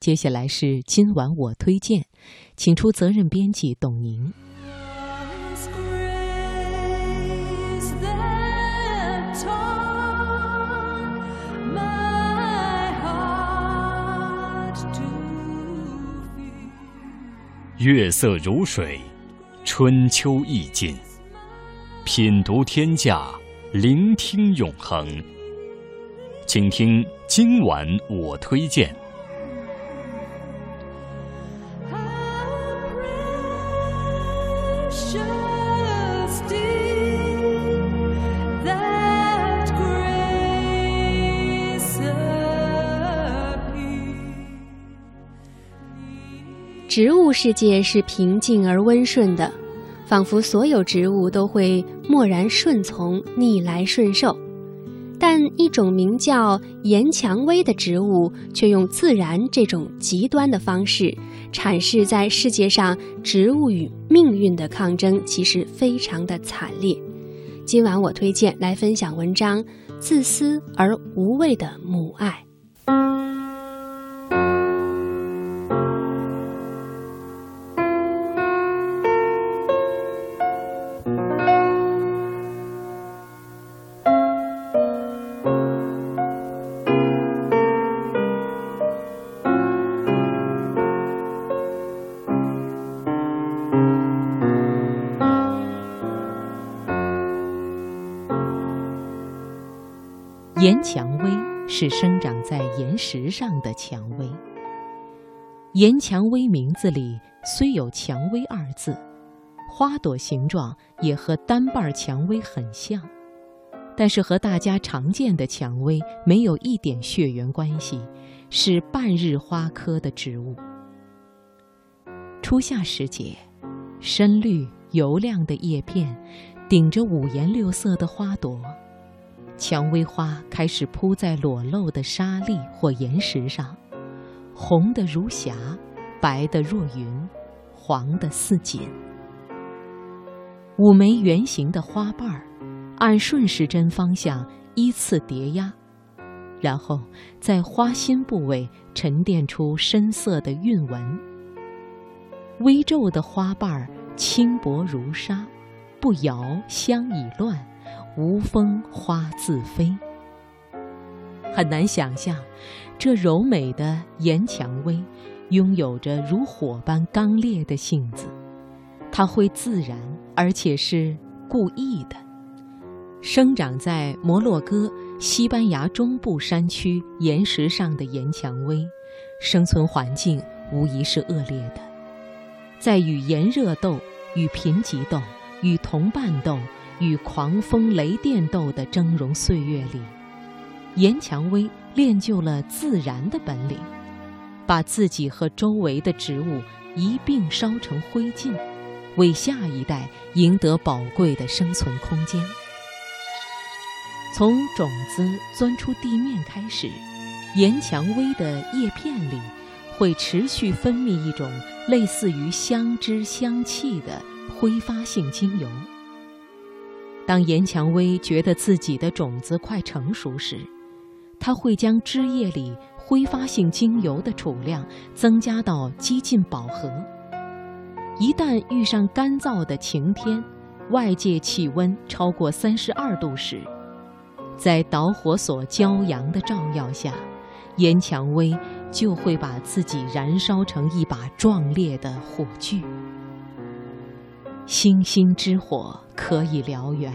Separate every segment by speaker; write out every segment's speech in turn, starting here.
Speaker 1: 接下来是今晚我推荐，请出责任编辑董宁。
Speaker 2: 月色如水，春秋意境。品读天下，聆听永恒。请听今晚我推荐。
Speaker 3: 植物世界是平静而温顺的，仿佛所有植物都会默然顺从、逆来顺受。但一种名叫岩蔷薇的植物，却用自然这种极端的方式阐释在世界上植物与命运的抗争，其实非常的惨烈。今晚我推荐来分享文章《自私而无畏的母爱》。
Speaker 1: 岩蔷薇是生长在岩石上的蔷薇。岩蔷薇名字里虽有“蔷薇”二字，花朵形状也和单瓣蔷薇很像，但是和大家常见的蔷薇没有一点血缘关系，是半日花科的植物。初夏时节，深绿油亮的叶片，顶着五颜六色的花朵。蔷薇花开始铺在裸露的沙砾或岩石上，红的如霞，白的若云，黄的似锦。五枚圆形的花瓣儿，按顺时针方向依次叠压，然后在花心部位沉淀出深色的韵纹。微皱的花瓣儿轻薄如纱，不摇香已乱。无风花自飞，很难想象，这柔美的岩蔷薇拥有着如火般刚烈的性子。它会自然，而且是故意的。生长在摩洛哥、西班牙中部山区岩石上的岩蔷薇，生存环境无疑是恶劣的。在与炎热斗、与贫瘠斗、与同伴斗。与狂风雷电斗的峥嵘岁月里，岩蔷薇练就了自然的本领，把自己和周围的植物一并烧成灰烬，为下一代赢得宝贵的生存空间。从种子钻出地面开始，岩蔷薇的叶片里会持续分泌一种类似于香脂香气的挥发性精油。当岩蔷薇觉得自己的种子快成熟时，它会将枝叶里挥发性精油的储量增加到几近饱和。一旦遇上干燥的晴天，外界气温超过三十二度时，在导火索骄阳的照耀下，岩蔷薇就会把自己燃烧成一把壮烈的火炬。星星之火可以燎原，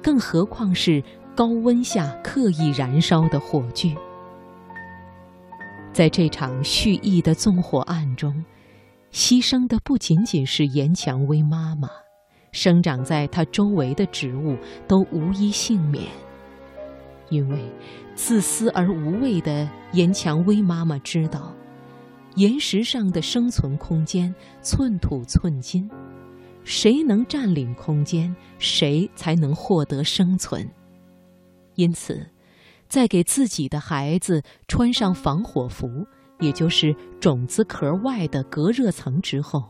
Speaker 1: 更何况是高温下刻意燃烧的火炬。在这场蓄意的纵火案中，牺牲的不仅仅是岩蔷薇妈妈，生长在她周围的植物都无一幸免。因为自私而无畏的岩蔷薇妈妈知道，岩石上的生存空间寸土寸金。谁能占领空间，谁才能获得生存。因此，在给自己的孩子穿上防火服，也就是种子壳外的隔热层之后，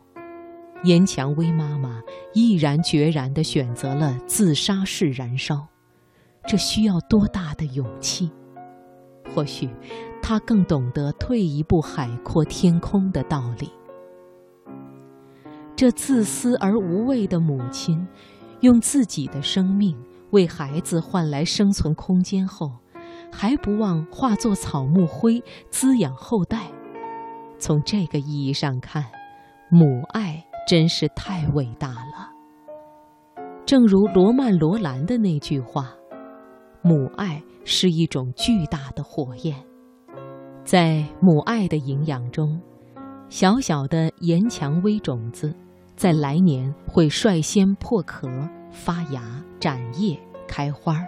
Speaker 1: 岩蔷薇妈妈毅然决然地选择了自杀式燃烧。这需要多大的勇气？或许他更懂得退一步海阔天空的道理。这自私而无畏的母亲，用自己的生命为孩子换来生存空间后，还不忘化作草木灰滋养后代。从这个意义上看，母爱真是太伟大了。正如罗曼·罗兰的那句话：“母爱是一种巨大的火焰，在母爱的营养中，小小的岩蔷薇种子。”在来年会率先破壳、发芽、展叶、开花。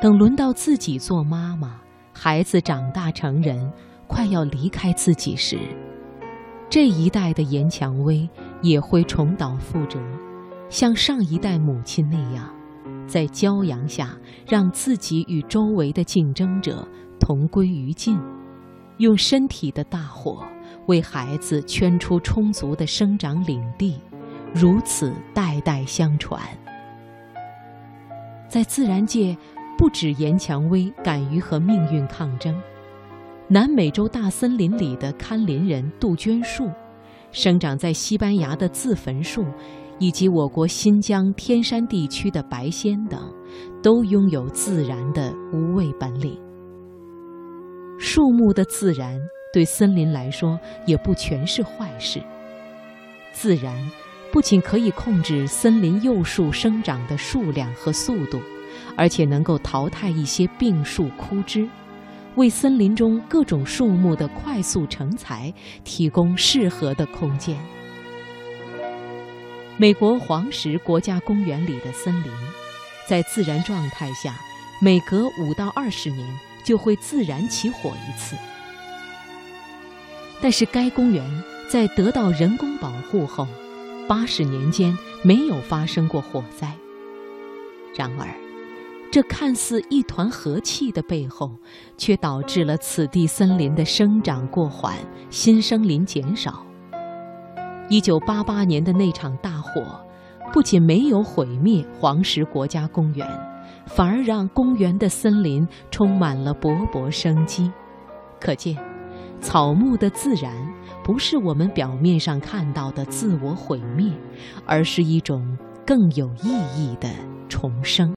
Speaker 1: 等轮到自己做妈妈，孩子长大成人，快要离开自己时，这一代的岩蔷薇也会重蹈覆辙，像上一代母亲那样，在骄阳下让自己与周围的竞争者同归于尽，用身体的大火。为孩子圈出充足的生长领地，如此代代相传。在自然界，不止岩蔷薇敢于和命运抗争，南美洲大森林里的堪林人杜鹃树，生长在西班牙的自焚树，以及我国新疆天山地区的白仙等，都拥有自然的无畏本领。树木的自然。对森林来说，也不全是坏事。自然不仅可以控制森林幼树生长的数量和速度，而且能够淘汰一些病树枯枝，为森林中各种树木的快速成材提供适合的空间。美国黄石国家公园里的森林，在自然状态下，每隔五到二十年就会自然起火一次。但是该公园在得到人工保护后，八十年间没有发生过火灾。然而，这看似一团和气的背后，却导致了此地森林的生长过缓，新生林减少。一九八八年的那场大火，不仅没有毁灭黄石国家公园，反而让公园的森林充满了勃勃生机。可见。草木的自然，不是我们表面上看到的自我毁灭，而是一种更有意义的重生。